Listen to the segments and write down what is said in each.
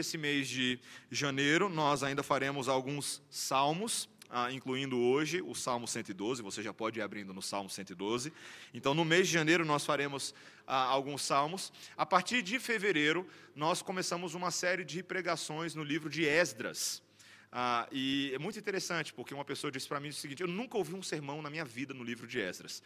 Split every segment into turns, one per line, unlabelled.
esse mês de janeiro, nós ainda faremos alguns salmos, ah, incluindo hoje o Salmo 112, você já pode ir abrindo no Salmo 112. Então, no mês de janeiro, nós faremos ah, alguns salmos. A partir de fevereiro, nós começamos uma série de pregações no livro de Esdras. Ah, e é muito interessante, porque uma pessoa disse para mim o seguinte: eu nunca ouvi um sermão na minha vida no livro de Esdras.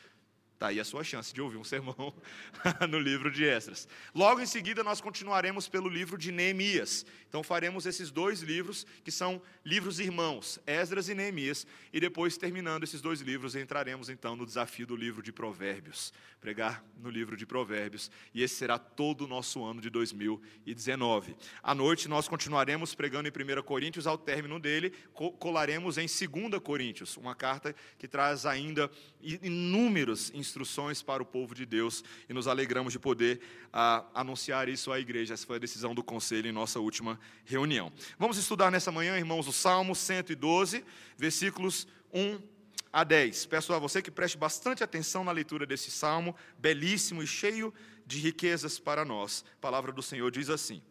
Está aí a sua chance de ouvir um sermão no livro de Esdras. Logo em seguida, nós continuaremos pelo livro de Neemias. Então, faremos esses dois livros, que são livros irmãos, Esdras e Neemias. E depois, terminando esses dois livros, entraremos então no desafio do livro de Provérbios. Pregar no livro de Provérbios. E esse será todo o nosso ano de 2019. À noite, nós continuaremos pregando em 1 Coríntios. Ao término dele, colaremos em 2 Coríntios, uma carta que traz ainda inúmeros instruções para o povo de Deus e nos alegramos de poder ah, anunciar isso à igreja. Essa foi a decisão do conselho em nossa última reunião. Vamos estudar nessa manhã, irmãos, o Salmo 112, versículos 1 a 10. Peço a você que preste bastante atenção na leitura desse salmo, belíssimo e cheio de riquezas para nós. A palavra do Senhor diz assim: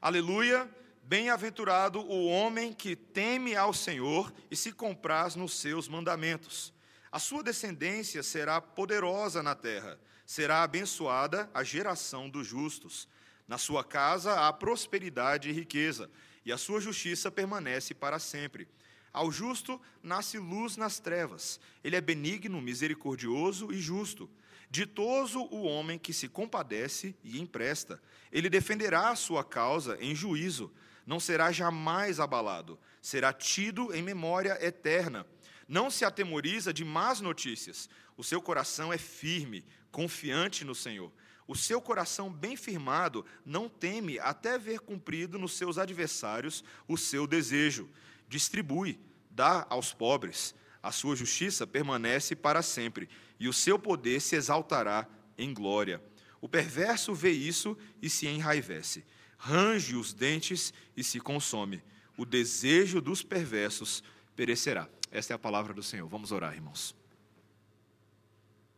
Aleluia. Bem-aventurado o homem que teme ao Senhor e se compraz nos seus mandamentos. A sua descendência será poderosa na terra, será abençoada a geração dos justos. Na sua casa há prosperidade e riqueza, e a sua justiça permanece para sempre. Ao justo nasce luz nas trevas. Ele é benigno, misericordioso e justo. Ditoso o homem que se compadece e empresta. Ele defenderá a sua causa em juízo. Não será jamais abalado. Será tido em memória eterna não se atemoriza de más notícias. O seu coração é firme, confiante no Senhor. O seu coração bem firmado não teme até ver cumprido nos seus adversários o seu desejo. Distribui, dá aos pobres. A sua justiça permanece para sempre, e o seu poder se exaltará em glória. O perverso vê isso e se enraivece. Range os dentes e se consome. O desejo dos perversos perecerá. Esta é a palavra do Senhor. Vamos orar, irmãos.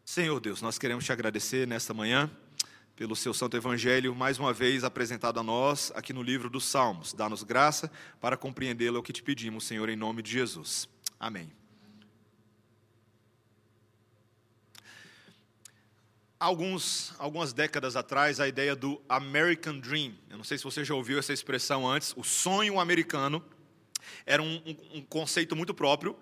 Senhor Deus, nós queremos te agradecer nesta manhã pelo seu santo evangelho, mais uma vez apresentado a nós aqui no livro dos Salmos. Dá-nos graça para compreendê-lo, é o que te pedimos, Senhor, em nome de Jesus. Amém. Alguns, algumas décadas atrás, a ideia do American Dream, eu não sei se você já ouviu essa expressão antes, o sonho americano, era um, um, um conceito muito próprio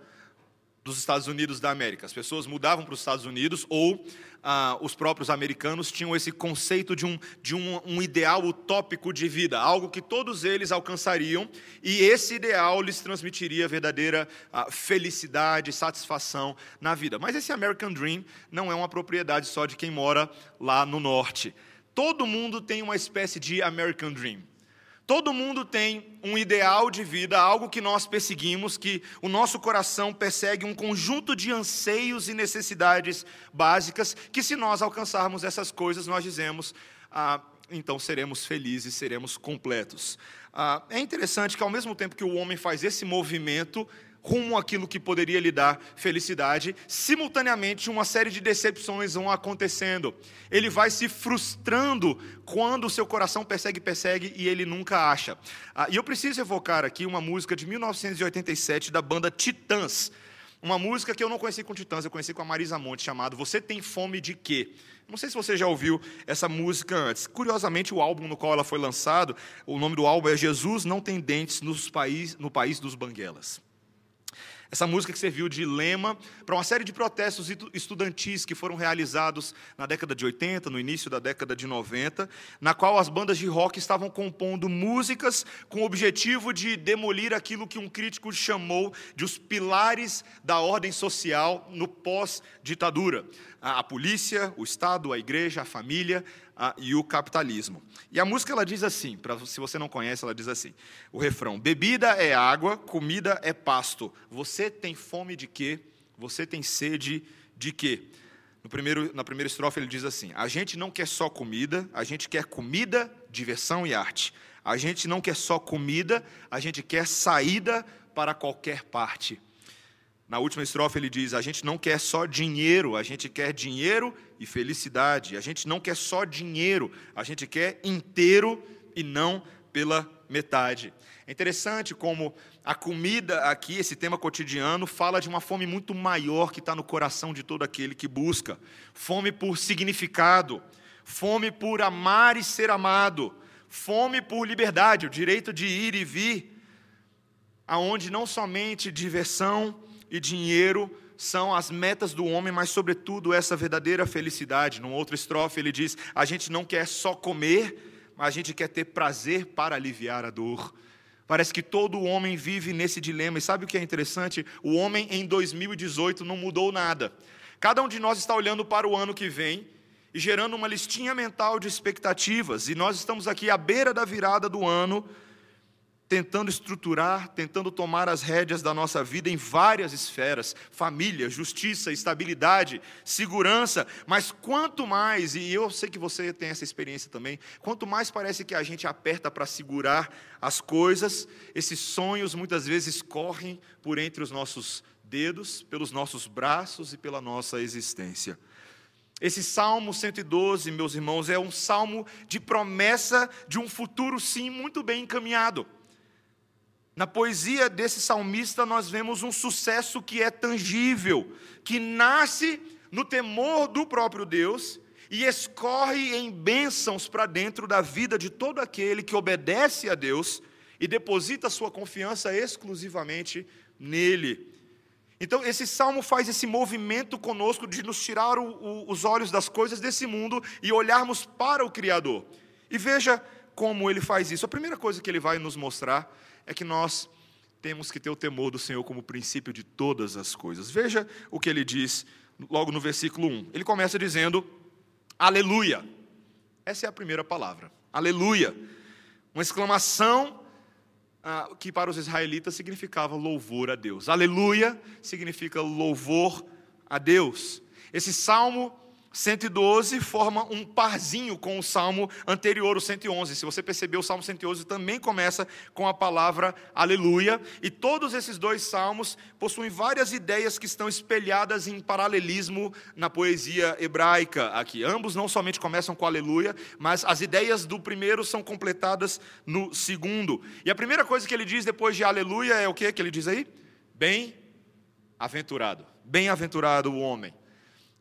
dos Estados Unidos da América. As pessoas mudavam para os Estados Unidos ou ah, os próprios americanos tinham esse conceito de, um, de um, um, ideal utópico de vida, algo que todos eles alcançariam e esse ideal lhes transmitiria verdadeira ah, felicidade, satisfação na vida. Mas esse American Dream não é uma propriedade só de quem mora lá no norte. Todo mundo tem uma espécie de American Dream. Todo mundo tem um ideal de vida, algo que nós perseguimos, que o nosso coração persegue um conjunto de anseios e necessidades básicas, que se nós alcançarmos essas coisas, nós dizemos, ah, então seremos felizes, seremos completos. Ah, é interessante que ao mesmo tempo que o homem faz esse movimento, rumo àquilo que poderia lhe dar felicidade, simultaneamente uma série de decepções vão acontecendo. Ele vai se frustrando quando o seu coração persegue, persegue e ele nunca acha. Ah, e eu preciso evocar aqui uma música de 1987 da banda Titãs. Uma música que eu não conheci com Titãs, eu conheci com a Marisa Monte, chamado Você Tem Fome de Quê? Não sei se você já ouviu essa música antes. Curiosamente, o álbum no qual ela foi lançado, o nome do álbum é Jesus Não Tem Dentes nos país, no País dos Banguelas. Essa música que serviu de lema para uma série de protestos estudantis que foram realizados na década de 80, no início da década de 90, na qual as bandas de rock estavam compondo músicas com o objetivo de demolir aquilo que um crítico chamou de os pilares da ordem social no pós-ditadura. A polícia, o Estado, a igreja, a família, e o capitalismo. E a música ela diz assim, pra, se você não conhece, ela diz assim: o refrão: bebida é água, comida é pasto. Você tem fome de quê? Você tem sede de quê? No primeiro, na primeira estrofe ele diz assim: a gente não quer só comida, a gente quer comida, diversão e arte. A gente não quer só comida, a gente quer saída para qualquer parte. Na última estrofe ele diz: a gente não quer só dinheiro, a gente quer dinheiro e felicidade. A gente não quer só dinheiro, a gente quer inteiro e não pela metade. É interessante como a comida aqui, esse tema cotidiano, fala de uma fome muito maior que está no coração de todo aquele que busca. Fome por significado, fome por amar e ser amado, fome por liberdade, o direito de ir e vir, aonde não somente diversão e dinheiro são as metas do homem, mas sobretudo essa verdadeira felicidade. Numa outra estrofe ele diz: a gente não quer só comer, mas a gente quer ter prazer para aliviar a dor. Parece que todo homem vive nesse dilema. E sabe o que é interessante? O homem em 2018 não mudou nada. Cada um de nós está olhando para o ano que vem e gerando uma listinha mental de expectativas. E nós estamos aqui à beira da virada do ano, tentando estruturar, tentando tomar as rédeas da nossa vida em várias esferas família, justiça, estabilidade, segurança. Mas quanto mais, e eu sei que você tem essa experiência também, quanto mais parece que a gente aperta para segurar as coisas, esses sonhos muitas vezes correm por entre os nossos dedos, pelos nossos braços e pela nossa existência. Esse Salmo 112, meus irmãos, é um salmo de promessa de um futuro, sim, muito bem encaminhado. Na poesia desse salmista, nós vemos um sucesso que é tangível, que nasce no temor do próprio Deus e escorre em bênçãos para dentro da vida de todo aquele que obedece a Deus e deposita sua confiança exclusivamente nele. Então, esse salmo faz esse movimento conosco de nos tirar o, o, os olhos das coisas desse mundo e olharmos para o Criador. E veja como ele faz isso. A primeira coisa que ele vai nos mostrar é que nós temos que ter o temor do Senhor como princípio de todas as coisas. Veja o que ele diz logo no versículo 1. Ele começa dizendo: Aleluia. Essa é a primeira palavra. Aleluia. Uma exclamação ah, que para os israelitas significava louvor a Deus. Aleluia significa louvor a Deus. Esse salmo 112 forma um parzinho com o salmo anterior, o 111. Se você percebeu, o salmo 111 também começa com a palavra aleluia. E todos esses dois salmos possuem várias ideias que estão espelhadas em paralelismo na poesia hebraica aqui. Ambos não somente começam com aleluia, mas as ideias do primeiro são completadas no segundo. E a primeira coisa que ele diz depois de aleluia é o que que ele diz aí? Bem-aventurado. Bem-aventurado o homem.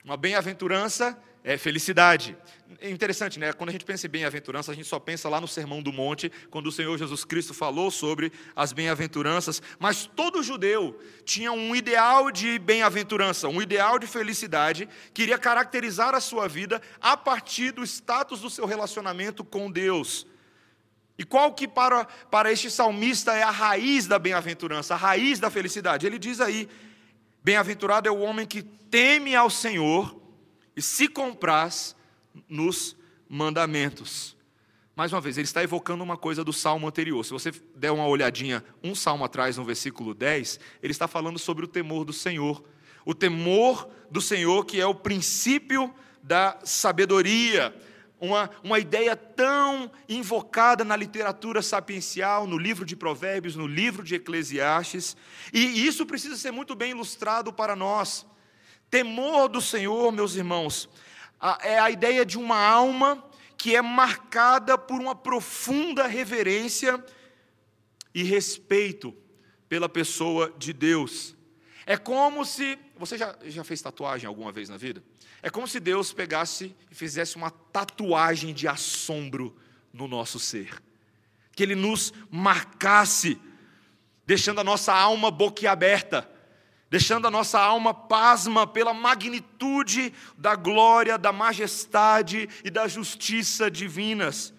Uma bem-aventurança é felicidade. É interessante, né? Quando a gente pensa em bem-aventurança, a gente só pensa lá no Sermão do Monte, quando o Senhor Jesus Cristo falou sobre as bem-aventuranças. Mas todo judeu tinha um ideal de bem-aventurança, um ideal de felicidade, que iria caracterizar a sua vida a partir do status do seu relacionamento com Deus. E qual que para, para este salmista é a raiz da bem-aventurança, a raiz da felicidade? Ele diz aí: Bem-aventurado é o homem que teme ao Senhor e se compraz nos mandamentos. Mais uma vez, ele está evocando uma coisa do salmo anterior. Se você der uma olhadinha um salmo atrás, no versículo 10, ele está falando sobre o temor do Senhor. O temor do Senhor, que é o princípio da sabedoria, uma, uma ideia tão invocada na literatura sapiencial, no livro de Provérbios, no livro de Eclesiastes, e isso precisa ser muito bem ilustrado para nós. Temor do Senhor, meus irmãos, é a ideia de uma alma que é marcada por uma profunda reverência e respeito pela pessoa de Deus. É como se. Você já, já fez tatuagem alguma vez na vida? É como se Deus pegasse e fizesse uma tatuagem de assombro no nosso ser. Que Ele nos marcasse, deixando a nossa alma boquiaberta, deixando a nossa alma pasma pela magnitude da glória, da majestade e da justiça divinas.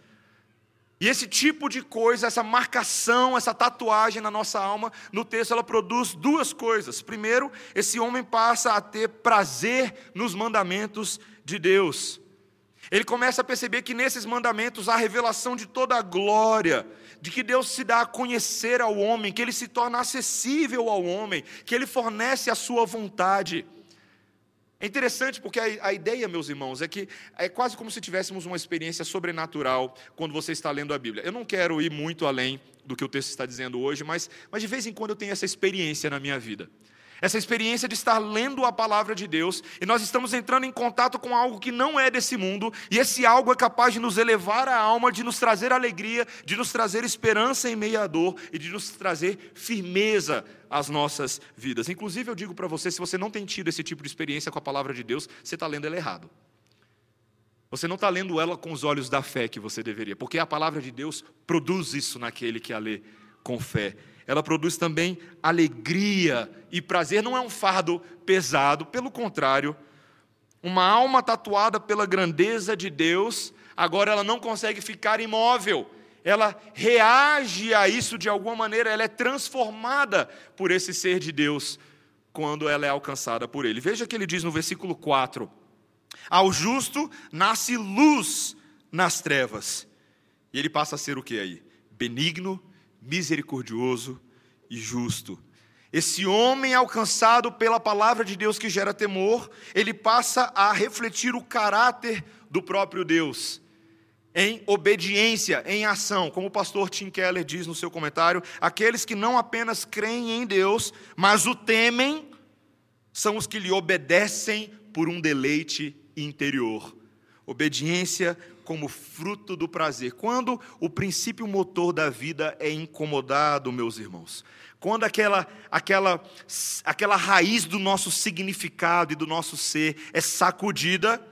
E esse tipo de coisa, essa marcação, essa tatuagem na nossa alma, no texto ela produz duas coisas. Primeiro, esse homem passa a ter prazer nos mandamentos de Deus. Ele começa a perceber que nesses mandamentos há revelação de toda a glória, de que Deus se dá a conhecer ao homem, que ele se torna acessível ao homem, que ele fornece a sua vontade. É interessante porque a, a, ideia, meus irmãos, é que é quase como se tivéssemos uma experiência sobrenatural quando você está lendo a Bíblia. Eu não quero ir muito além do que o texto está dizendo hoje, mas, mas de vez em quando eu tenho essa experiência na minha vida. Essa experiência de estar lendo a palavra de Deus, e nós estamos entrando em contato com algo que não é desse mundo, e esse algo é capaz de nos elevar a alma, de nos trazer alegria, de nos trazer esperança em meio à dor e de nos trazer firmeza às nossas vidas. Inclusive, eu digo para você: se você não tem tido esse tipo de experiência com a palavra de Deus, você está lendo ela errado. Você não está lendo ela com os olhos da fé que você deveria, porque a palavra de Deus produz isso naquele que a lê com fé ela produz também alegria e prazer. Não é um fardo pesado, pelo contrário, uma alma tatuada pela grandeza de Deus, agora ela não consegue ficar imóvel. Ela reage a isso de alguma maneira, ela é transformada por esse ser de Deus quando ela é alcançada por ele. Veja que ele diz no versículo 4: Ao justo nasce luz nas trevas. E ele passa a ser o que aí? Benigno misericordioso e justo. Esse homem alcançado pela palavra de Deus que gera temor, ele passa a refletir o caráter do próprio Deus em obediência, em ação, como o pastor Tim Keller diz no seu comentário, aqueles que não apenas creem em Deus, mas o temem, são os que lhe obedecem por um deleite interior. Obediência como fruto do prazer. Quando o princípio motor da vida é incomodado, meus irmãos. Quando aquela, aquela, aquela raiz do nosso significado e do nosso ser é sacudida,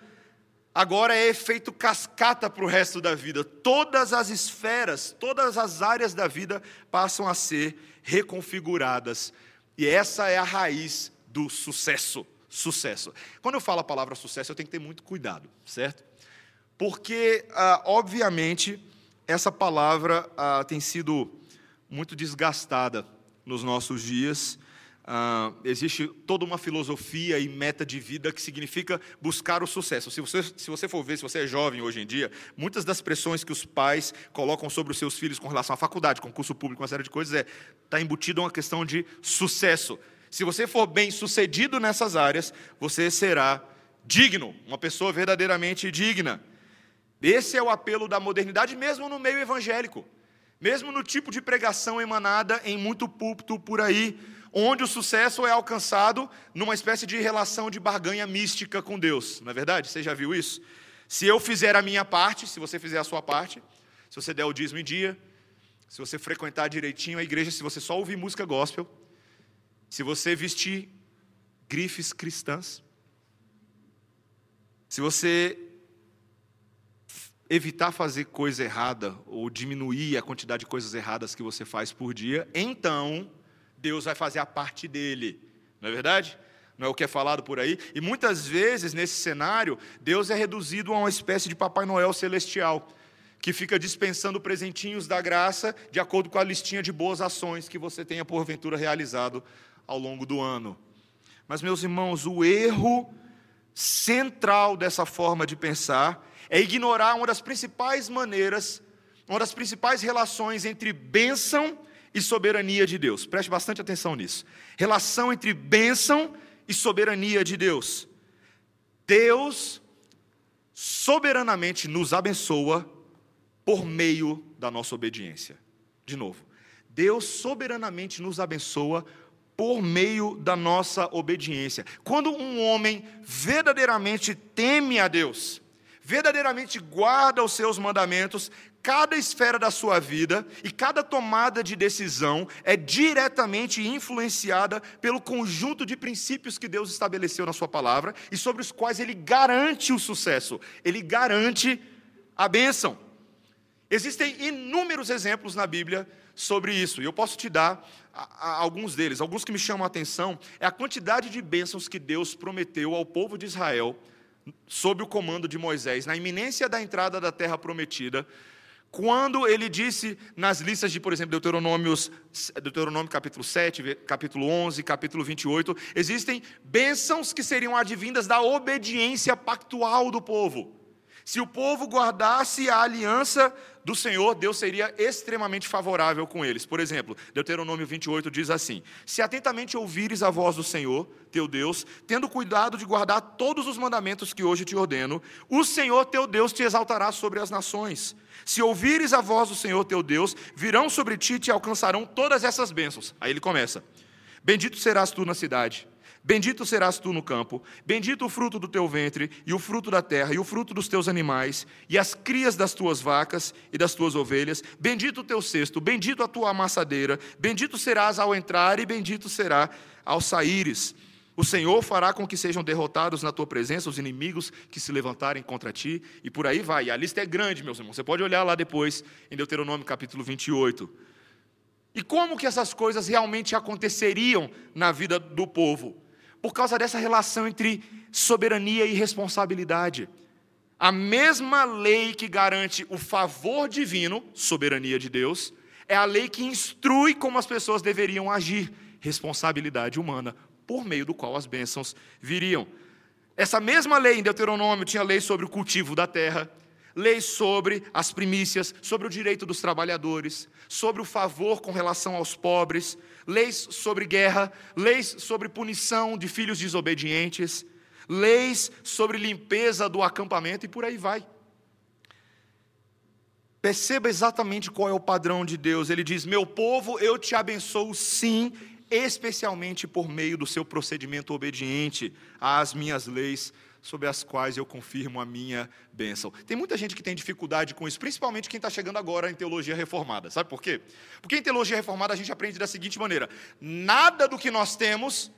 agora é efeito cascata para o resto da vida. Todas as esferas, todas as áreas da vida passam a ser reconfiguradas. E essa é a raiz do sucesso. Sucesso. Quando eu falo a palavra sucesso, eu tenho que ter muito cuidado, certo? Porque, ah, obviamente, essa palavra ah, tem sido muito desgastada nos nossos dias. Ah, existe toda uma filosofia e meta de vida que significa buscar o sucesso. Se você, se você for ver, se você é jovem hoje em dia, muitas das pressões que os pais colocam sobre os seus filhos com relação à faculdade, concurso público, uma série de coisas, é está embutido uma questão de sucesso. Se você for bem sucedido nessas áreas, você será digno, uma pessoa verdadeiramente digna. Esse é o apelo da modernidade, mesmo no meio evangélico, mesmo no tipo de pregação emanada em muito púlpito por aí, onde o sucesso é alcançado numa espécie de relação de barganha mística com Deus, não é verdade? Você já viu isso? Se eu fizer a minha parte, se você fizer a sua parte, se você der o dízimo em dia, se você frequentar direitinho a igreja, se você só ouvir música gospel, se você vestir grifes cristãs, se você evitar fazer coisa errada ou diminuir a quantidade de coisas erradas que você faz por dia, então Deus vai fazer a parte dele. Não é verdade? Não é o que é falado por aí? E muitas vezes, nesse cenário, Deus é reduzido a uma espécie de Papai Noel celestial, que fica dispensando presentinhos da graça de acordo com a listinha de boas ações que você tenha porventura realizado ao longo do ano. Mas, meus irmãos, o erro central dessa forma de pensar é ignorar uma das principais maneiras, uma das principais relações entre bênção e soberania de Deus. Preste bastante atenção nisso. Relação entre bênção e soberania de Deus. Deus soberanamente nos abençoa por meio da nossa obediência. De novo, Deus soberanamente nos abençoa por meio da nossa obediência. Quando um homem verdadeiramente teme a Deus, verdadeiramente guarda os seus mandamentos, cada esfera da sua vida e cada tomada de decisão é diretamente influenciada pelo conjunto de princípios que Deus estabeleceu na Sua palavra e sobre os quais Ele garante o sucesso, Ele garante a bênção. Existem inúmeros exemplos na Bíblia sobre isso, e eu posso te dar alguns deles. Alguns que me chamam a atenção é a quantidade de bênçãos que Deus prometeu ao povo de Israel sob o comando de Moisés, na iminência da entrada da terra prometida, quando ele disse nas listas de, por exemplo, Deuteronômios, Deuteronômio capítulo 7, capítulo 11, capítulo 28, existem bênçãos que seriam advindas da obediência pactual do povo. Se o povo guardasse a aliança do Senhor, Deus seria extremamente favorável com eles. Por exemplo, Deuteronômio 28 diz assim: Se atentamente ouvires a voz do Senhor, teu Deus, tendo cuidado de guardar todos os mandamentos que hoje te ordeno, o Senhor teu Deus te exaltará sobre as nações. Se ouvires a voz do Senhor teu Deus, virão sobre ti e te alcançarão todas essas bênçãos. Aí ele começa: Bendito serás tu na cidade. Bendito serás tu no campo, bendito o fruto do teu ventre, e o fruto da terra, e o fruto dos teus animais, e as crias das tuas vacas e das tuas ovelhas, bendito o teu cesto, bendito a tua amassadeira, bendito serás ao entrar, e bendito será ao saíres. O Senhor fará com que sejam derrotados na tua presença os inimigos que se levantarem contra ti, e por aí vai. E a lista é grande, meus irmãos. Você pode olhar lá depois, em Deuteronômio capítulo 28. E como que essas coisas realmente aconteceriam na vida do povo? Por causa dessa relação entre soberania e responsabilidade. A mesma lei que garante o favor divino, soberania de Deus, é a lei que instrui como as pessoas deveriam agir, responsabilidade humana, por meio do qual as bênçãos viriam. Essa mesma lei em Deuteronômio tinha lei sobre o cultivo da terra, leis sobre as primícias, sobre o direito dos trabalhadores, sobre o favor com relação aos pobres, leis sobre guerra, leis sobre punição de filhos desobedientes, leis sobre limpeza do acampamento e por aí vai. Perceba exatamente qual é o padrão de Deus. Ele diz: Meu povo, eu te abençoo sim, especialmente por meio do seu procedimento obediente às minhas leis, sobre as quais eu confirmo a minha bênção. Tem muita gente que tem dificuldade com isso, principalmente quem está chegando agora em teologia reformada. Sabe por quê? Porque em teologia reformada a gente aprende da seguinte maneira: nada do que nós temos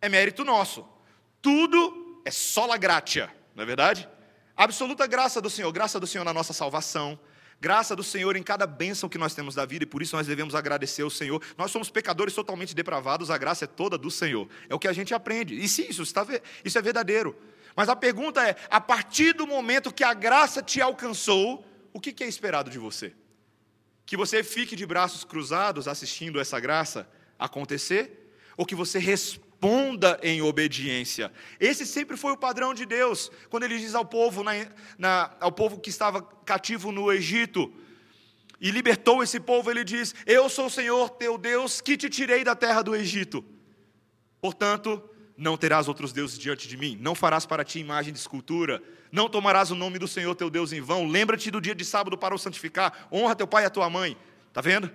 é mérito nosso, tudo é sola gratia, não é verdade? Absoluta graça do Senhor, graça do Senhor na nossa salvação, Graça do Senhor em cada bênção que nós temos da vida e por isso nós devemos agradecer ao Senhor. Nós somos pecadores totalmente depravados, a graça é toda do Senhor. É o que a gente aprende. E sim, isso, está, isso é verdadeiro. Mas a pergunta é: a partir do momento que a graça te alcançou, o que é esperado de você? Que você fique de braços cruzados assistindo essa graça acontecer? Ou que você responda? em obediência. Esse sempre foi o padrão de Deus, quando ele diz ao povo, na, na, ao povo que estava cativo no Egito, e libertou esse povo, ele diz: Eu sou o Senhor teu Deus que te tirei da terra do Egito. Portanto, não terás outros deuses diante de mim, não farás para ti imagem de escultura, não tomarás o nome do Senhor teu Deus em vão, lembra-te do dia de sábado para o santificar, honra teu pai e a tua mãe. Está vendo?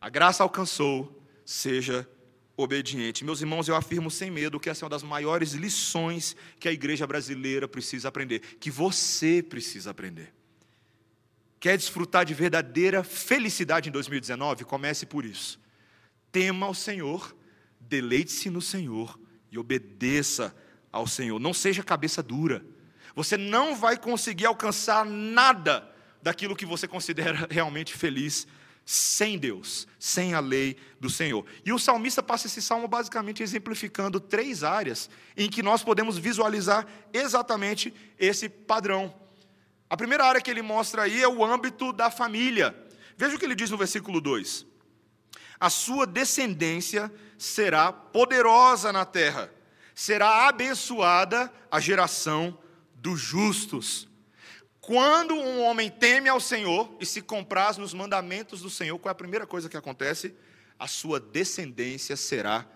A graça alcançou, seja obediente. Meus irmãos, eu afirmo sem medo que essa é uma das maiores lições que a igreja brasileira precisa aprender, que você precisa aprender. Quer desfrutar de verdadeira felicidade em 2019? Comece por isso. Tema o Senhor, deleite-se no Senhor e obedeça ao Senhor. Não seja cabeça dura. Você não vai conseguir alcançar nada daquilo que você considera realmente feliz sem Deus, sem a lei do Senhor. E o salmista passa esse salmo basicamente exemplificando três áreas em que nós podemos visualizar exatamente esse padrão. A primeira área que ele mostra aí é o âmbito da família. Veja o que ele diz no versículo 2: A sua descendência será poderosa na terra, será abençoada a geração dos justos. Quando um homem teme ao Senhor e se compraz nos mandamentos do Senhor, qual é a primeira coisa que acontece? A sua descendência será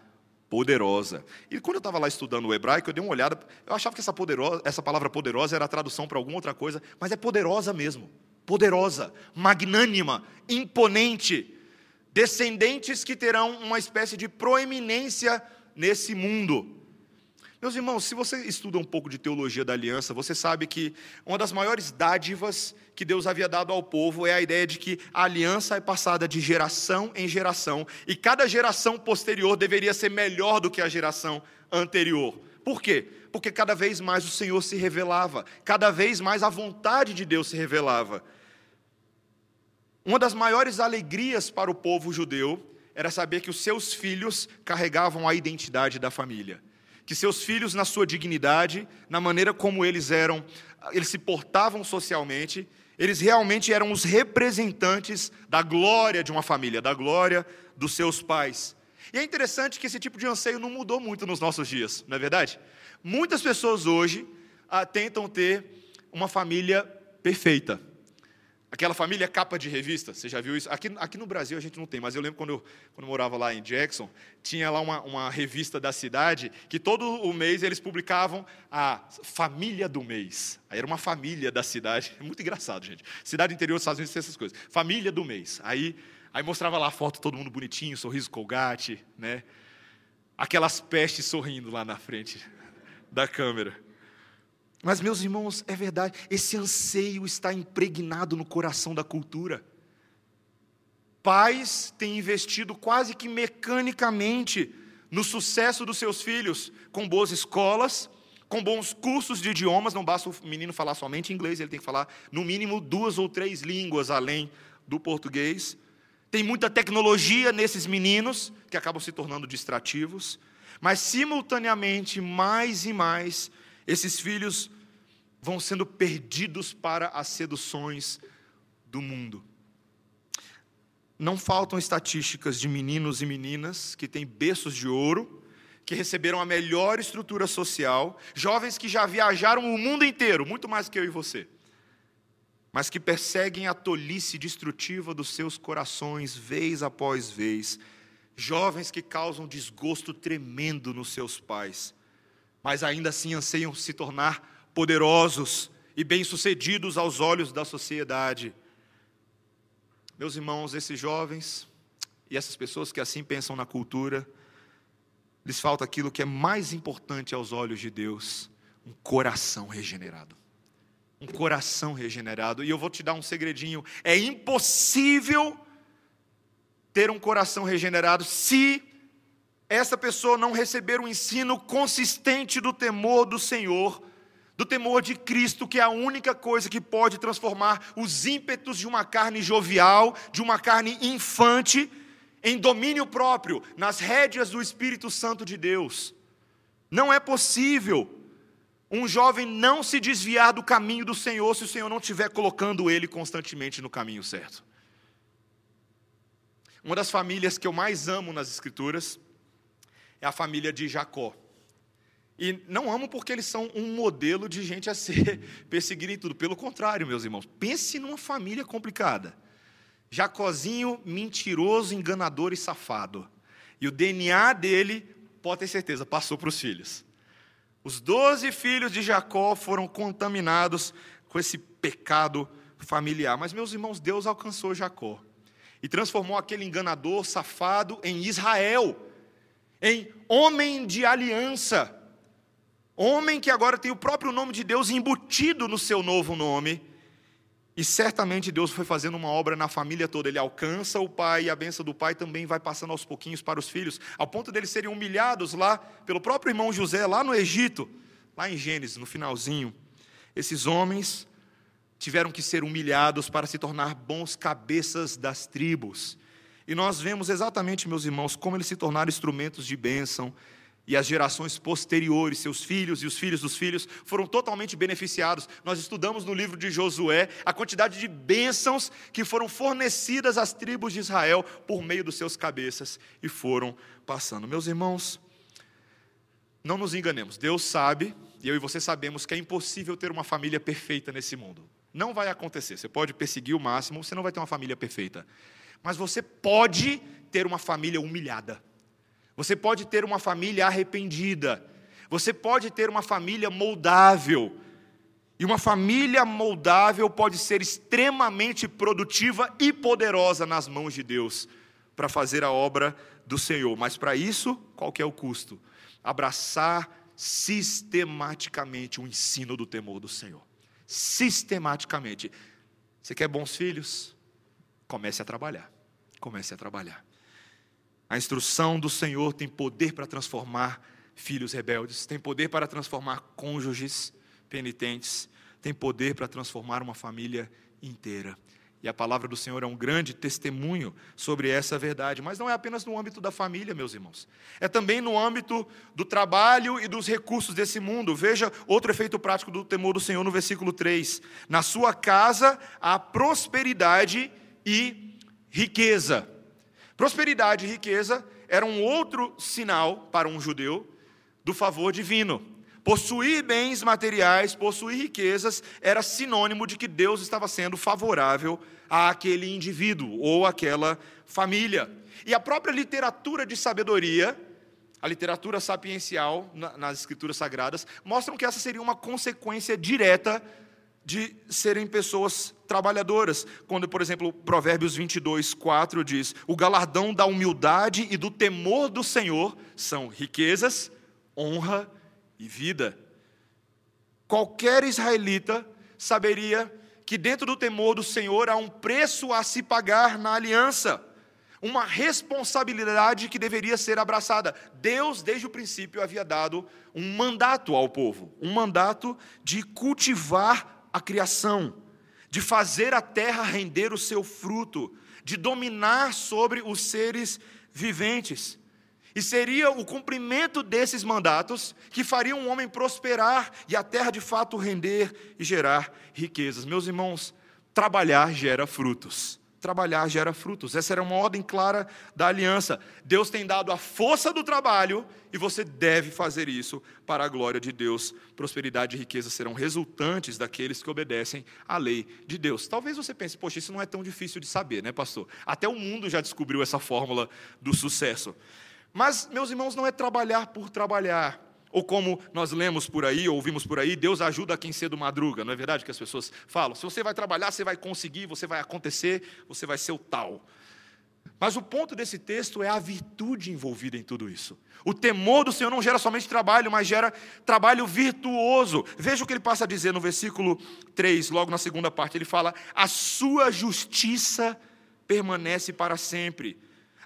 poderosa. E quando eu estava lá estudando o hebraico, eu dei uma olhada, eu achava que essa, poderosa, essa palavra poderosa era a tradução para alguma outra coisa, mas é poderosa mesmo. Poderosa, magnânima, imponente. Descendentes que terão uma espécie de proeminência nesse mundo. Meus irmãos, se você estuda um pouco de teologia da aliança, você sabe que uma das maiores dádivas que Deus havia dado ao povo é a ideia de que a aliança é passada de geração em geração e cada geração posterior deveria ser melhor do que a geração anterior. Por quê? Porque cada vez mais o Senhor se revelava, cada vez mais a vontade de Deus se revelava. Uma das maiores alegrias para o povo judeu era saber que os seus filhos carregavam a identidade da família que seus filhos, na sua dignidade, na maneira como eles eram, eles se portavam socialmente, eles realmente eram os representantes da glória de uma família, da glória dos seus pais. E é interessante que esse tipo de anseio não mudou muito nos nossos dias, não é verdade? Muitas pessoas hoje ah, tentam ter uma família perfeita. Aquela família capa de revista, você já viu isso? Aqui, aqui no Brasil a gente não tem, mas eu lembro quando eu, quando eu morava lá em Jackson, tinha lá uma, uma revista da cidade que todo o mês eles publicavam a família do mês. Aí era uma família da cidade, é muito engraçado, gente. Cidade interior dos Estados Unidos tem essas coisas. Família do mês. Aí, aí mostrava lá a foto, todo mundo bonitinho, sorriso colgate, né? aquelas pestes sorrindo lá na frente da câmera. Mas, meus irmãos, é verdade, esse anseio está impregnado no coração da cultura. Pais têm investido quase que mecanicamente no sucesso dos seus filhos, com boas escolas, com bons cursos de idiomas, não basta o menino falar somente inglês, ele tem que falar no mínimo duas ou três línguas além do português. Tem muita tecnologia nesses meninos, que acabam se tornando distrativos, mas simultaneamente, mais e mais, esses filhos vão sendo perdidos para as seduções do mundo. Não faltam estatísticas de meninos e meninas que têm berços de ouro, que receberam a melhor estrutura social, jovens que já viajaram o mundo inteiro, muito mais que eu e você mas que perseguem a tolice destrutiva dos seus corações, vez após vez. Jovens que causam desgosto tremendo nos seus pais, mas ainda assim anseiam se tornar poderosos e bem-sucedidos aos olhos da sociedade. Meus irmãos, esses jovens e essas pessoas que assim pensam na cultura, lhes falta aquilo que é mais importante aos olhos de Deus: um coração regenerado um coração regenerado. E eu vou te dar um segredinho: é impossível ter um coração regenerado se essa pessoa não receber um ensino consistente do temor do Senhor, do temor de Cristo, que é a única coisa que pode transformar os ímpetos de uma carne jovial, de uma carne infante, em domínio próprio, nas rédeas do Espírito Santo de Deus. Não é possível um jovem não se desviar do caminho do Senhor se o Senhor não estiver colocando ele constantemente no caminho certo. Uma das famílias que eu mais amo nas Escrituras é a família de Jacó. E não amo porque eles são um modelo de gente a ser perseguida em tudo. Pelo contrário, meus irmãos, pense numa família complicada. Jacozinho, mentiroso, enganador e safado. E o DNA dele, pode ter certeza, passou para os filhos. Os doze filhos de Jacó foram contaminados com esse pecado familiar. Mas, meus irmãos, Deus alcançou Jacó e transformou aquele enganador, safado, em Israel, em homem de aliança. Homem que agora tem o próprio nome de Deus embutido no seu novo nome e certamente Deus foi fazendo uma obra na família toda. Ele alcança o pai e a benção do pai também vai passando aos pouquinhos para os filhos, ao ponto deles serem humilhados lá pelo próprio irmão José, lá no Egito, lá em Gênesis, no finalzinho. Esses homens tiveram que ser humilhados para se tornar bons cabeças das tribos. E nós vemos exatamente, meus irmãos, como eles se tornaram instrumentos de bênção e as gerações posteriores, seus filhos e os filhos dos filhos, foram totalmente beneficiados. Nós estudamos no livro de Josué a quantidade de bênçãos que foram fornecidas às tribos de Israel por meio dos seus cabeças e foram passando. Meus irmãos, não nos enganemos, Deus sabe, e eu e você sabemos que é impossível ter uma família perfeita nesse mundo. Não vai acontecer. Você pode perseguir o máximo, você não vai ter uma família perfeita. Mas você pode ter uma família humilhada. Você pode ter uma família arrependida. Você pode ter uma família moldável. E uma família moldável pode ser extremamente produtiva e poderosa nas mãos de Deus para fazer a obra do Senhor. Mas para isso, qual que é o custo? Abraçar sistematicamente o ensino do temor do Senhor. Sistematicamente. Você quer bons filhos? Comece a trabalhar. Comece a trabalhar. A instrução do Senhor tem poder para transformar filhos rebeldes, tem poder para transformar cônjuges penitentes, tem poder para transformar uma família inteira. E a palavra do Senhor é um grande testemunho sobre essa verdade, mas não é apenas no âmbito da família, meus irmãos. É também no âmbito do trabalho e dos recursos desse mundo. Veja outro efeito prático do temor do Senhor no versículo 3. Na sua casa há prosperidade e riqueza. Prosperidade e riqueza era um outro sinal para um judeu do favor divino. Possuir bens materiais, possuir riquezas, era sinônimo de que Deus estava sendo favorável àquele indivíduo ou àquela família. E a própria literatura de sabedoria, a literatura sapiencial nas Escrituras Sagradas, mostram que essa seria uma consequência direta de serem pessoas trabalhadoras. Quando, por exemplo, Provérbios 22, 4 diz: O galardão da humildade e do temor do Senhor são riquezas, honra e vida. Qualquer israelita saberia que dentro do temor do Senhor há um preço a se pagar na aliança, uma responsabilidade que deveria ser abraçada. Deus, desde o princípio, havia dado um mandato ao povo, um mandato de cultivar a criação, de fazer a terra render o seu fruto, de dominar sobre os seres viventes. E seria o cumprimento desses mandatos que faria um homem prosperar e a terra de fato render e gerar riquezas. Meus irmãos, trabalhar gera frutos trabalhar gera frutos. Essa era uma ordem clara da aliança. Deus tem dado a força do trabalho e você deve fazer isso para a glória de Deus. Prosperidade e riqueza serão resultantes daqueles que obedecem à lei de Deus. Talvez você pense, poxa, isso não é tão difícil de saber, né, pastor? Até o mundo já descobriu essa fórmula do sucesso. Mas, meus irmãos, não é trabalhar por trabalhar. Ou como nós lemos por aí, ouvimos por aí, Deus ajuda quem cedo madruga, não é verdade que as pessoas falam? Se você vai trabalhar, você vai conseguir, você vai acontecer, você vai ser o tal. Mas o ponto desse texto é a virtude envolvida em tudo isso. O temor do Senhor não gera somente trabalho, mas gera trabalho virtuoso. Veja o que ele passa a dizer no versículo 3, logo na segunda parte. Ele fala: A sua justiça permanece para sempre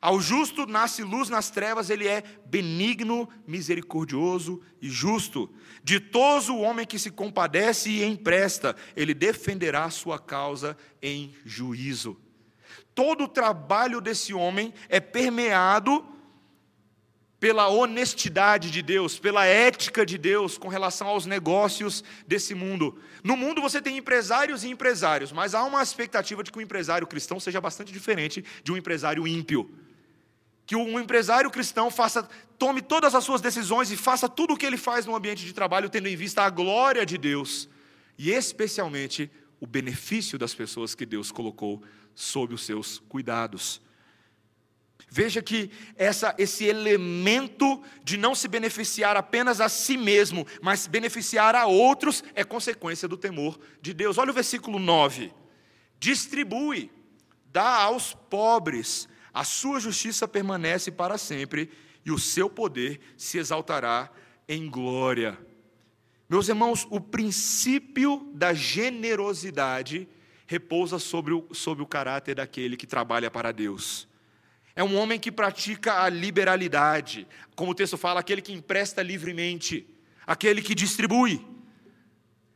ao justo nasce luz nas trevas, ele é benigno, misericordioso e justo. Ditoso o homem que se compadece e empresta, ele defenderá sua causa em juízo. Todo o trabalho desse homem é permeado pela honestidade de Deus, pela ética de Deus com relação aos negócios desse mundo. No mundo você tem empresários e empresários, mas há uma expectativa de que o empresário cristão seja bastante diferente de um empresário ímpio que um empresário cristão faça, tome todas as suas decisões e faça tudo o que ele faz no ambiente de trabalho, tendo em vista a glória de Deus e especialmente o benefício das pessoas que Deus colocou sob os seus cuidados. Veja que essa, esse elemento de não se beneficiar apenas a si mesmo, mas beneficiar a outros, é consequência do temor de Deus. Olha o versículo 9: distribui, dá aos pobres, a sua justiça permanece para sempre e o seu poder se exaltará em glória. Meus irmãos, o princípio da generosidade repousa sobre o, sobre o caráter daquele que trabalha para Deus. É um homem que pratica a liberalidade, como o texto fala, aquele que empresta livremente, aquele que distribui.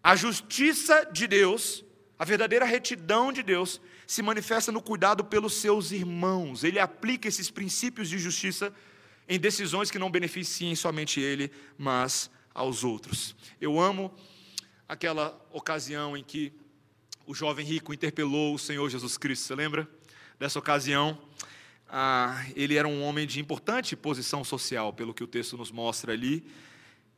A justiça de Deus, a verdadeira retidão de Deus, se manifesta no cuidado pelos seus irmãos. Ele aplica esses princípios de justiça em decisões que não beneficiem somente ele, mas aos outros. Eu amo aquela ocasião em que o jovem rico interpelou o Senhor Jesus Cristo. Você lembra dessa ocasião? Ah, ele era um homem de importante posição social, pelo que o texto nos mostra ali.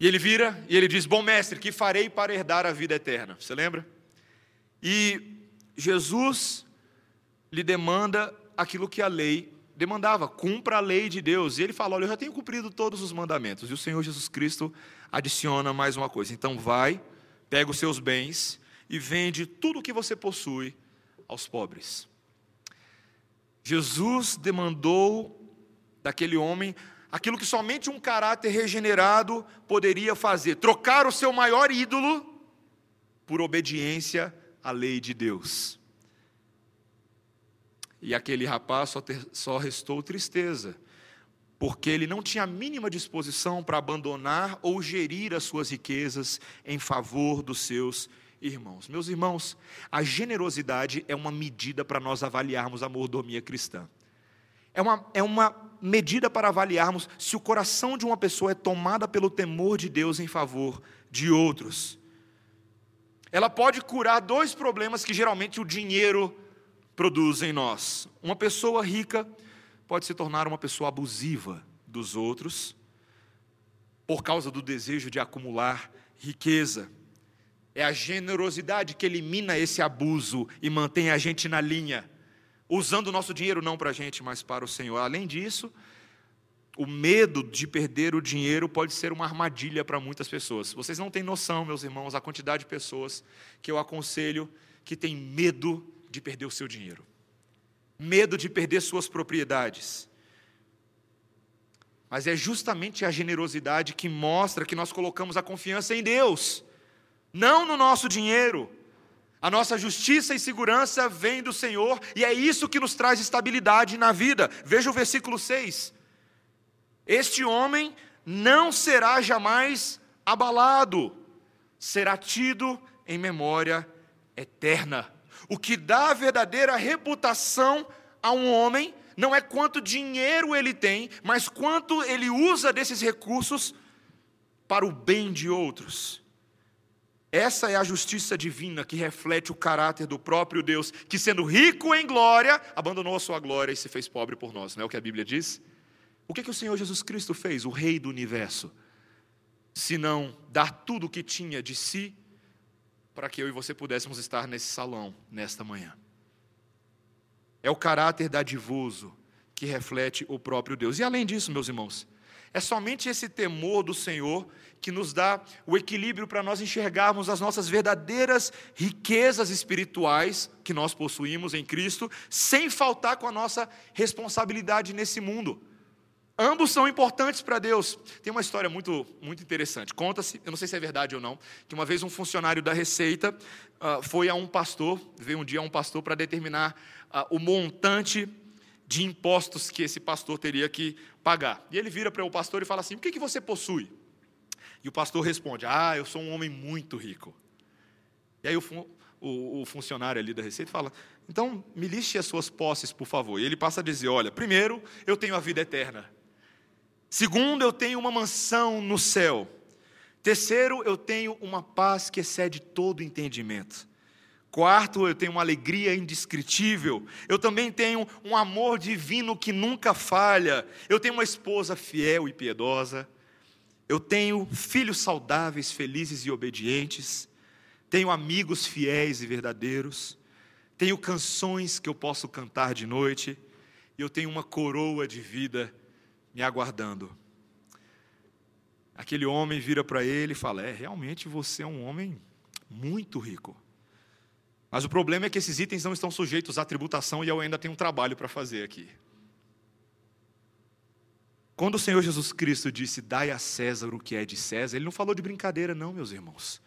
E ele vira e ele diz: Bom mestre, que farei para herdar a vida eterna? Você lembra? E Jesus lhe demanda aquilo que a lei demandava, cumpra a lei de Deus. E ele fala: Olha, eu já tenho cumprido todos os mandamentos. E o Senhor Jesus Cristo adiciona mais uma coisa: então vai, pega os seus bens e vende tudo o que você possui aos pobres. Jesus demandou daquele homem aquilo que somente um caráter regenerado poderia fazer: trocar o seu maior ídolo por obediência à lei de Deus. E aquele rapaz só, ter, só restou tristeza, porque ele não tinha a mínima disposição para abandonar ou gerir as suas riquezas em favor dos seus irmãos. Meus irmãos, a generosidade é uma medida para nós avaliarmos a mordomia cristã. É uma, é uma medida para avaliarmos se o coração de uma pessoa é tomada pelo temor de Deus em favor de outros. Ela pode curar dois problemas que geralmente o dinheiro produz em nós. Uma pessoa rica pode se tornar uma pessoa abusiva dos outros por causa do desejo de acumular riqueza. É a generosidade que elimina esse abuso e mantém a gente na linha, usando o nosso dinheiro não para a gente, mas para o Senhor. Além disso, o medo de perder o dinheiro pode ser uma armadilha para muitas pessoas. Vocês não têm noção, meus irmãos, a quantidade de pessoas que eu aconselho que tem medo de perder o seu dinheiro, medo de perder suas propriedades. Mas é justamente a generosidade que mostra que nós colocamos a confiança em Deus, não no nosso dinheiro. A nossa justiça e segurança vem do Senhor e é isso que nos traz estabilidade na vida. Veja o versículo 6. Este homem não será jamais abalado, será tido em memória eterna. O que dá verdadeira reputação a um homem não é quanto dinheiro ele tem, mas quanto ele usa desses recursos para o bem de outros. Essa é a justiça divina que reflete o caráter do próprio Deus, que sendo rico em glória, abandonou a sua glória e se fez pobre por nós, não é o que a Bíblia diz? O que, que o Senhor Jesus Cristo fez, o Rei do universo? Se não dar tudo o que tinha de si, para que eu e você pudéssemos estar nesse salão nesta manhã. É o caráter dadivoso que reflete o próprio Deus. E além disso, meus irmãos, é somente esse temor do Senhor que nos dá o equilíbrio para nós enxergarmos as nossas verdadeiras riquezas espirituais que nós possuímos em Cristo, sem faltar com a nossa responsabilidade nesse mundo. Ambos são importantes para Deus. Tem uma história muito, muito interessante. Conta-se, eu não sei se é verdade ou não, que uma vez um funcionário da Receita uh, foi a um pastor, veio um dia a um pastor para determinar uh, o montante de impostos que esse pastor teria que pagar. E ele vira para o pastor e fala assim: O que, que você possui? E o pastor responde: Ah, eu sou um homem muito rico. E aí o, o, o funcionário ali da Receita fala: Então me liste as suas posses, por favor. E ele passa a dizer: Olha, primeiro, eu tenho a vida eterna. Segundo, eu tenho uma mansão no céu. Terceiro, eu tenho uma paz que excede todo entendimento. Quarto, eu tenho uma alegria indescritível. Eu também tenho um amor divino que nunca falha. Eu tenho uma esposa fiel e piedosa. Eu tenho filhos saudáveis, felizes e obedientes. Tenho amigos fiéis e verdadeiros. Tenho canções que eu posso cantar de noite. E eu tenho uma coroa de vida me aguardando. Aquele homem vira para ele e fala: É, realmente você é um homem muito rico. Mas o problema é que esses itens não estão sujeitos à tributação e eu ainda tenho um trabalho para fazer aqui. Quando o Senhor Jesus Cristo disse: Dai a César o que é de César, ele não falou de brincadeira, não, meus irmãos.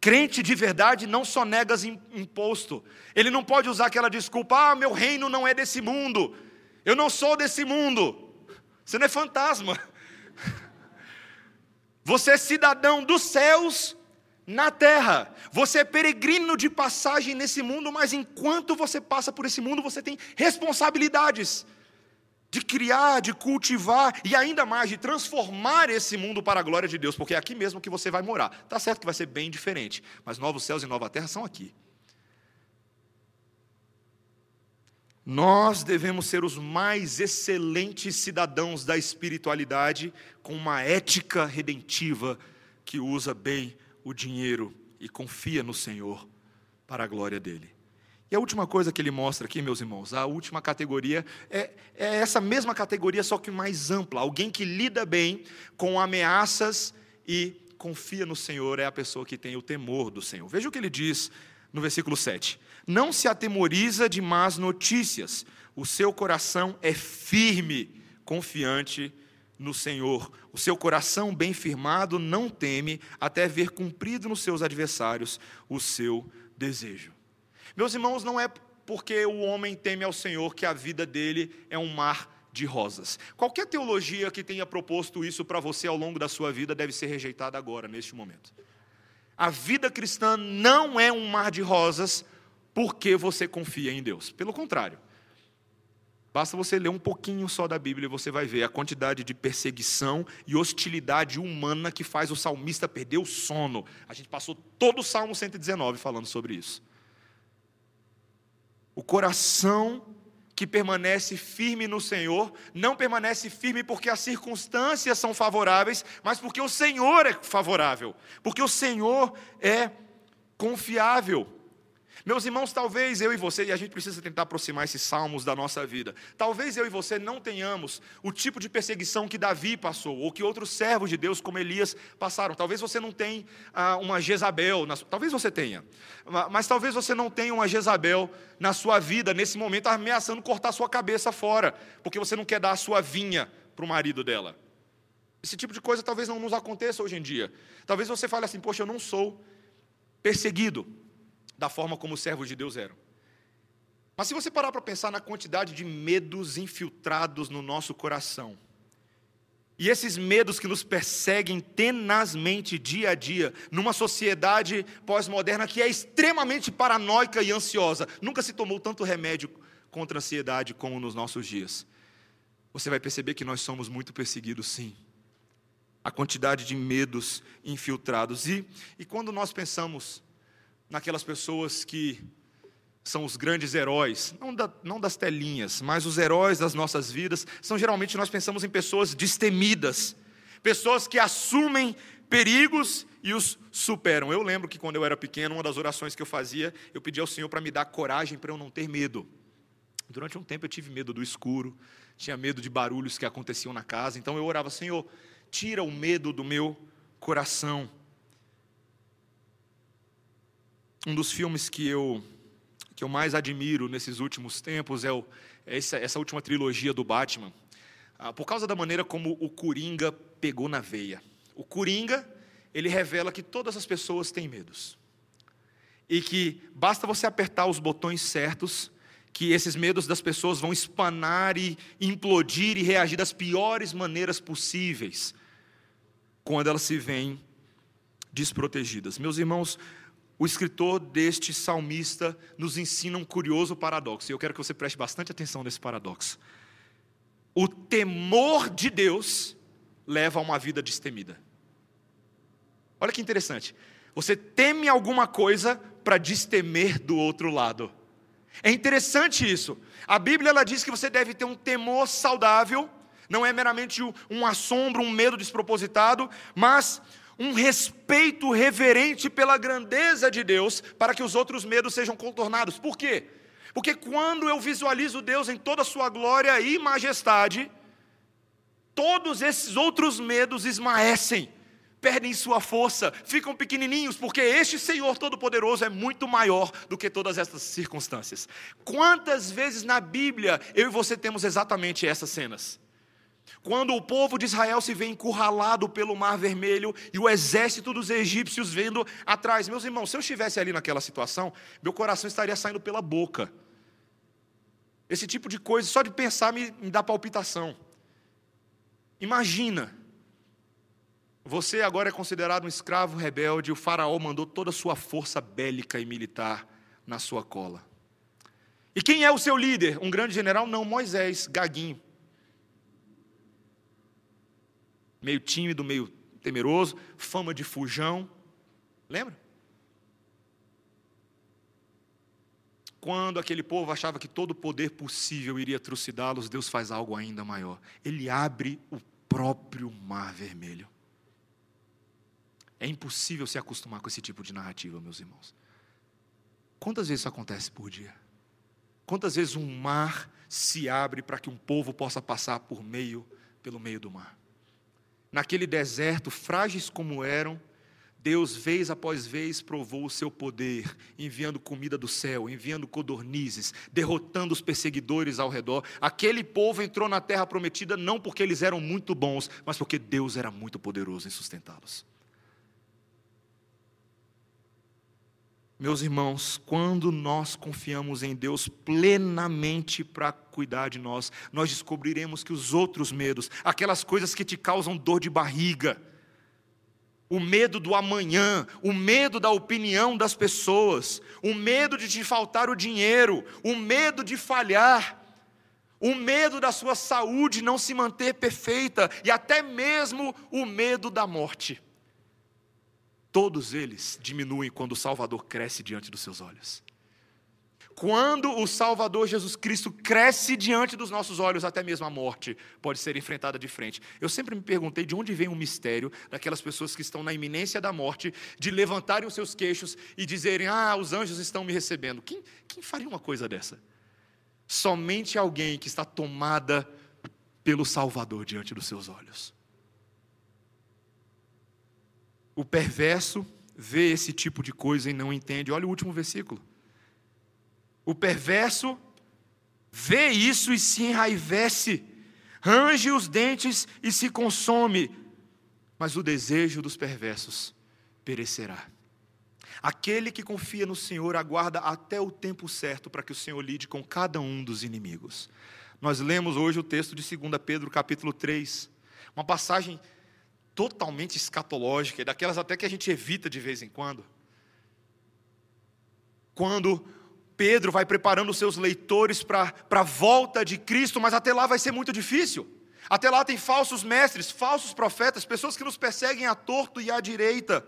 Crente de verdade não só nega imposto. Ele não pode usar aquela desculpa: Ah, meu reino não é desse mundo. Eu não sou desse mundo. Você não é fantasma. Você é cidadão dos céus na terra. Você é peregrino de passagem nesse mundo, mas enquanto você passa por esse mundo, você tem responsabilidades de criar, de cultivar e ainda mais de transformar esse mundo para a glória de Deus, porque é aqui mesmo que você vai morar. Tá certo que vai ser bem diferente, mas novos céus e nova terra são aqui. Nós devemos ser os mais excelentes cidadãos da espiritualidade, com uma ética redentiva que usa bem o dinheiro e confia no Senhor para a glória dele. E a última coisa que ele mostra aqui, meus irmãos, a última categoria é, é essa mesma categoria, só que mais ampla. Alguém que lida bem com ameaças e confia no Senhor é a pessoa que tem o temor do Senhor. Veja o que ele diz no versículo 7 não se atemoriza de más notícias, o seu coração é firme, confiante no Senhor. O seu coração bem firmado não teme até ver cumprido nos seus adversários o seu desejo. Meus irmãos, não é porque o homem teme ao Senhor que a vida dele é um mar de rosas. Qualquer teologia que tenha proposto isso para você ao longo da sua vida deve ser rejeitada agora, neste momento. A vida cristã não é um mar de rosas porque você confia em Deus. Pelo contrário. Basta você ler um pouquinho só da Bíblia e você vai ver a quantidade de perseguição e hostilidade humana que faz o salmista perder o sono. A gente passou todo o Salmo 119 falando sobre isso. O coração que permanece firme no Senhor, não permanece firme porque as circunstâncias são favoráveis, mas porque o Senhor é favorável, porque o Senhor é confiável. Meus irmãos, talvez eu e você, e a gente precisa tentar aproximar esses salmos da nossa vida, talvez eu e você não tenhamos o tipo de perseguição que Davi passou, ou que outros servos de Deus, como Elias, passaram. Talvez você não tenha ah, uma Jezabel, na, talvez você tenha, mas talvez você não tenha uma Jezabel na sua vida, nesse momento, ameaçando cortar sua cabeça fora, porque você não quer dar a sua vinha para o marido dela. Esse tipo de coisa talvez não nos aconteça hoje em dia. Talvez você fale assim, poxa, eu não sou perseguido da forma como os servos de Deus eram. Mas se você parar para pensar na quantidade de medos infiltrados no nosso coração, e esses medos que nos perseguem tenazmente dia a dia, numa sociedade pós-moderna que é extremamente paranoica e ansiosa, nunca se tomou tanto remédio contra a ansiedade como nos nossos dias. Você vai perceber que nós somos muito perseguidos, sim. A quantidade de medos infiltrados. E, e quando nós pensamos naquelas pessoas que são os grandes heróis, não, da, não, das telinhas, mas os heróis das nossas vidas, são geralmente nós pensamos em pessoas destemidas, pessoas que assumem perigos e os superam. Eu lembro que quando eu era pequeno, uma das orações que eu fazia, eu pedia ao Senhor para me dar coragem para eu não ter medo. Durante um tempo eu tive medo do escuro, tinha medo de barulhos que aconteciam na casa, então eu orava, Senhor, tira o medo do meu coração. Um dos filmes que eu, que eu mais admiro nesses últimos tempos é, o, é essa, essa, última trilogia do Batman, ah, por causa da maneira como o Coringa pegou na veia. O Coringa, ele revela que todas as pessoas têm medos. E que basta você apertar os botões certos, que esses medos das pessoas vão espanar e implodir e reagir das piores maneiras possíveis quando elas se veem desprotegidas. Meus irmãos, o escritor deste salmista nos ensina um curioso paradoxo, e eu quero que você preste bastante atenção nesse paradoxo. O temor de Deus leva a uma vida destemida. Olha que interessante. Você teme alguma coisa para destemer do outro lado. É interessante isso. A Bíblia ela diz que você deve ter um temor saudável, não é meramente um assombro, um medo despropositado, mas um respeito reverente pela grandeza de Deus, para que os outros medos sejam contornados. Por quê? Porque quando eu visualizo Deus em toda a sua glória e majestade, todos esses outros medos esmaecem, perdem sua força, ficam pequenininhos, porque este Senhor Todo-Poderoso é muito maior do que todas essas circunstâncias. Quantas vezes na Bíblia eu e você temos exatamente essas cenas? Quando o povo de Israel se vê encurralado pelo Mar Vermelho e o exército dos egípcios vendo atrás, meus irmãos, se eu estivesse ali naquela situação, meu coração estaria saindo pela boca. Esse tipo de coisa, só de pensar me, me dá palpitação. Imagina, você agora é considerado um escravo rebelde, o faraó mandou toda a sua força bélica e militar na sua cola. E quem é o seu líder? Um grande general? Não, Moisés, gaguinho. Meio tímido, meio temeroso, fama de fujão. Lembra? Quando aquele povo achava que todo poder possível iria trucidá-los, Deus faz algo ainda maior. Ele abre o próprio mar vermelho. É impossível se acostumar com esse tipo de narrativa, meus irmãos. Quantas vezes isso acontece por dia? Quantas vezes um mar se abre para que um povo possa passar por meio, pelo meio do mar? Naquele deserto, frágeis como eram, Deus, vez após vez, provou o seu poder, enviando comida do céu, enviando codornizes, derrotando os perseguidores ao redor. Aquele povo entrou na terra prometida não porque eles eram muito bons, mas porque Deus era muito poderoso em sustentá-los. Meus irmãos, quando nós confiamos em Deus plenamente para cuidar de nós, nós descobriremos que os outros medos, aquelas coisas que te causam dor de barriga, o medo do amanhã, o medo da opinião das pessoas, o medo de te faltar o dinheiro, o medo de falhar, o medo da sua saúde não se manter perfeita e até mesmo o medo da morte Todos eles diminuem quando o Salvador cresce diante dos seus olhos. Quando o Salvador Jesus Cristo cresce diante dos nossos olhos, até mesmo a morte pode ser enfrentada de frente. Eu sempre me perguntei de onde vem o mistério daquelas pessoas que estão na iminência da morte, de levantarem os seus queixos e dizerem: Ah, os anjos estão me recebendo. Quem, quem faria uma coisa dessa? Somente alguém que está tomada pelo Salvador diante dos seus olhos. O perverso vê esse tipo de coisa e não entende. Olha o último versículo. O perverso vê isso e se enraivece, range os dentes e se consome, mas o desejo dos perversos perecerá. Aquele que confia no Senhor aguarda até o tempo certo para que o Senhor lide com cada um dos inimigos. Nós lemos hoje o texto de 2 Pedro, capítulo 3, uma passagem totalmente escatológica, e daquelas até que a gente evita de vez em quando. Quando Pedro vai preparando os seus leitores para a volta de Cristo, mas até lá vai ser muito difícil. Até lá tem falsos mestres, falsos profetas, pessoas que nos perseguem à torto e à direita.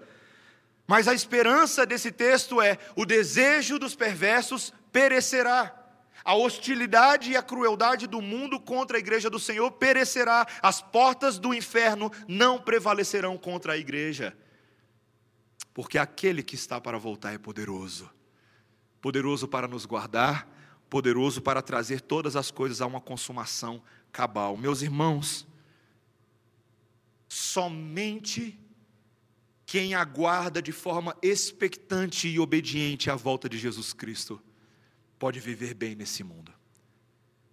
Mas a esperança desse texto é: o desejo dos perversos perecerá. A hostilidade e a crueldade do mundo contra a igreja do Senhor perecerá. As portas do inferno não prevalecerão contra a igreja. Porque aquele que está para voltar é poderoso poderoso para nos guardar, poderoso para trazer todas as coisas a uma consumação cabal. Meus irmãos, somente quem aguarda de forma expectante e obediente a volta de Jesus Cristo pode viver bem nesse mundo.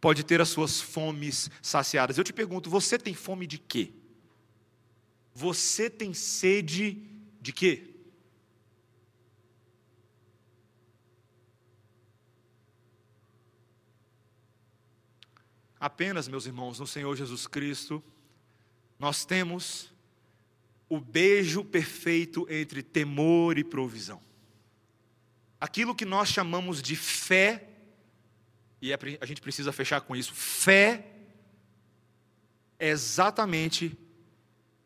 Pode ter as suas fomes saciadas. Eu te pergunto, você tem fome de quê? Você tem sede de quê? Apenas, meus irmãos, no Senhor Jesus Cristo, nós temos o beijo perfeito entre temor e provisão. Aquilo que nós chamamos de fé, e é a gente precisa fechar com isso, fé é exatamente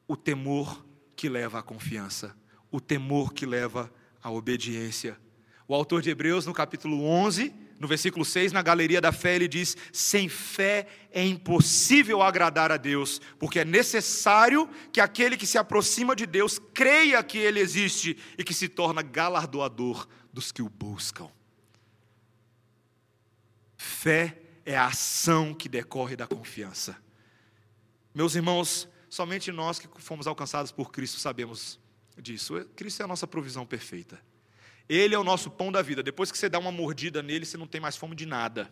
o temor que leva à confiança, o temor que leva à obediência. O autor de Hebreus, no capítulo 11, no versículo 6, na galeria da fé, ele diz: sem fé é impossível agradar a Deus, porque é necessário que aquele que se aproxima de Deus creia que Ele existe e que se torna galardoador dos que o buscam. Fé é a ação que decorre da confiança. Meus irmãos, somente nós que fomos alcançados por Cristo sabemos disso. Cristo é a nossa provisão perfeita. Ele é o nosso pão da vida. Depois que você dá uma mordida nele, você não tem mais fome de nada.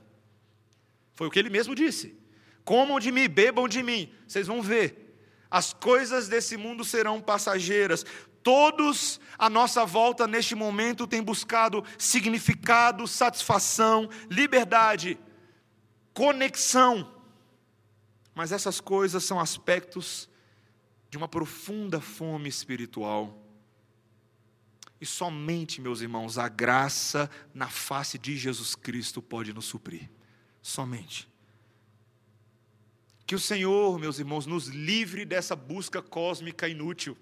Foi o que ele mesmo disse. Comam de mim, bebam de mim. Vocês vão ver. As coisas desse mundo serão passageiras. Todos à nossa volta neste momento têm buscado significado, satisfação, liberdade, conexão. Mas essas coisas são aspectos de uma profunda fome espiritual e somente, meus irmãos, a graça na face de Jesus Cristo pode nos suprir. Somente. Que o Senhor, meus irmãos, nos livre dessa busca cósmica inútil,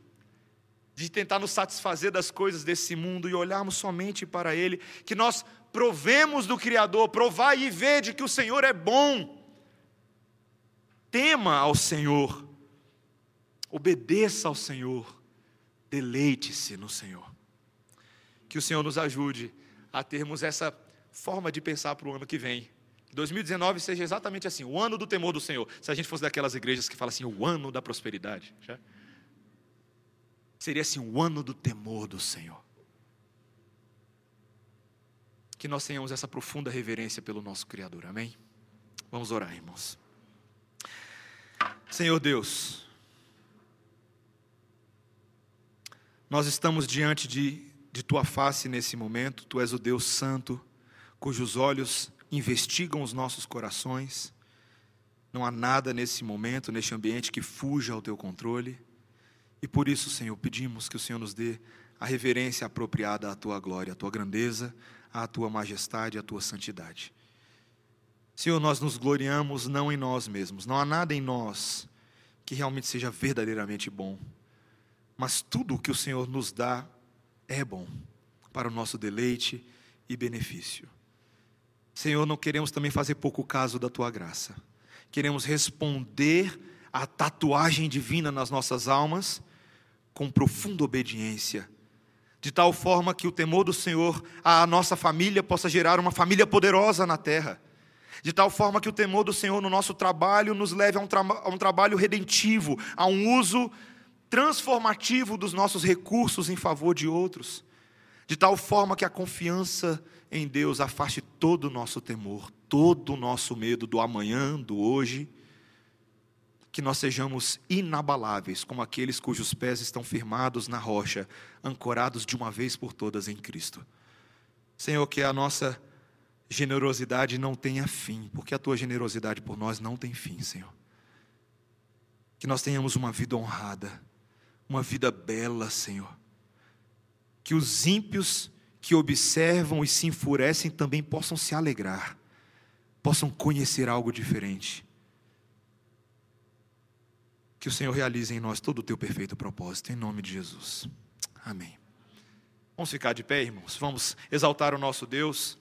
de tentar nos satisfazer das coisas desse mundo e olharmos somente para Ele, que nós provemos do Criador, provai e vede que o Senhor é bom. Tema ao Senhor, obedeça ao Senhor, deleite-se no Senhor que o Senhor nos ajude a termos essa forma de pensar para o ano que vem. 2019 seja exatamente assim, o ano do temor do Senhor. Se a gente fosse daquelas igrejas que falam assim, o ano da prosperidade, já? Seria assim, o ano do temor do Senhor. Que nós tenhamos essa profunda reverência pelo nosso Criador, amém? Vamos orar, irmãos. Senhor Deus, nós estamos diante de de tua face nesse momento. Tu és o Deus Santo, cujos olhos investigam os nossos corações. Não há nada nesse momento, neste ambiente, que fuja ao teu controle. E por isso, Senhor, pedimos que o Senhor nos dê a reverência apropriada à tua glória, à tua grandeza, à tua majestade, à tua santidade. Senhor, nós nos gloriamos não em nós mesmos, não há nada em nós que realmente seja verdadeiramente bom, mas tudo o que o Senhor nos dá é bom para o nosso deleite e benefício. Senhor, não queremos também fazer pouco caso da tua graça. Queremos responder à tatuagem divina nas nossas almas com profunda obediência, de tal forma que o temor do Senhor à nossa família possa gerar uma família poderosa na terra. De tal forma que o temor do Senhor no nosso trabalho nos leve a um, tra a um trabalho redentivo, a um uso transformativo dos nossos recursos em favor de outros. De tal forma que a confiança em Deus afaste todo o nosso temor, todo o nosso medo do amanhã, do hoje, que nós sejamos inabaláveis, como aqueles cujos pés estão firmados na rocha, ancorados de uma vez por todas em Cristo. Senhor, que a nossa generosidade não tenha fim, porque a tua generosidade por nós não tem fim, Senhor. Que nós tenhamos uma vida honrada, uma vida bela, Senhor. Que os ímpios que observam e se enfurecem também possam se alegrar, possam conhecer algo diferente. Que o Senhor realize em nós todo o teu perfeito propósito, em nome de Jesus. Amém. Vamos ficar de pé, irmãos. Vamos exaltar o nosso Deus.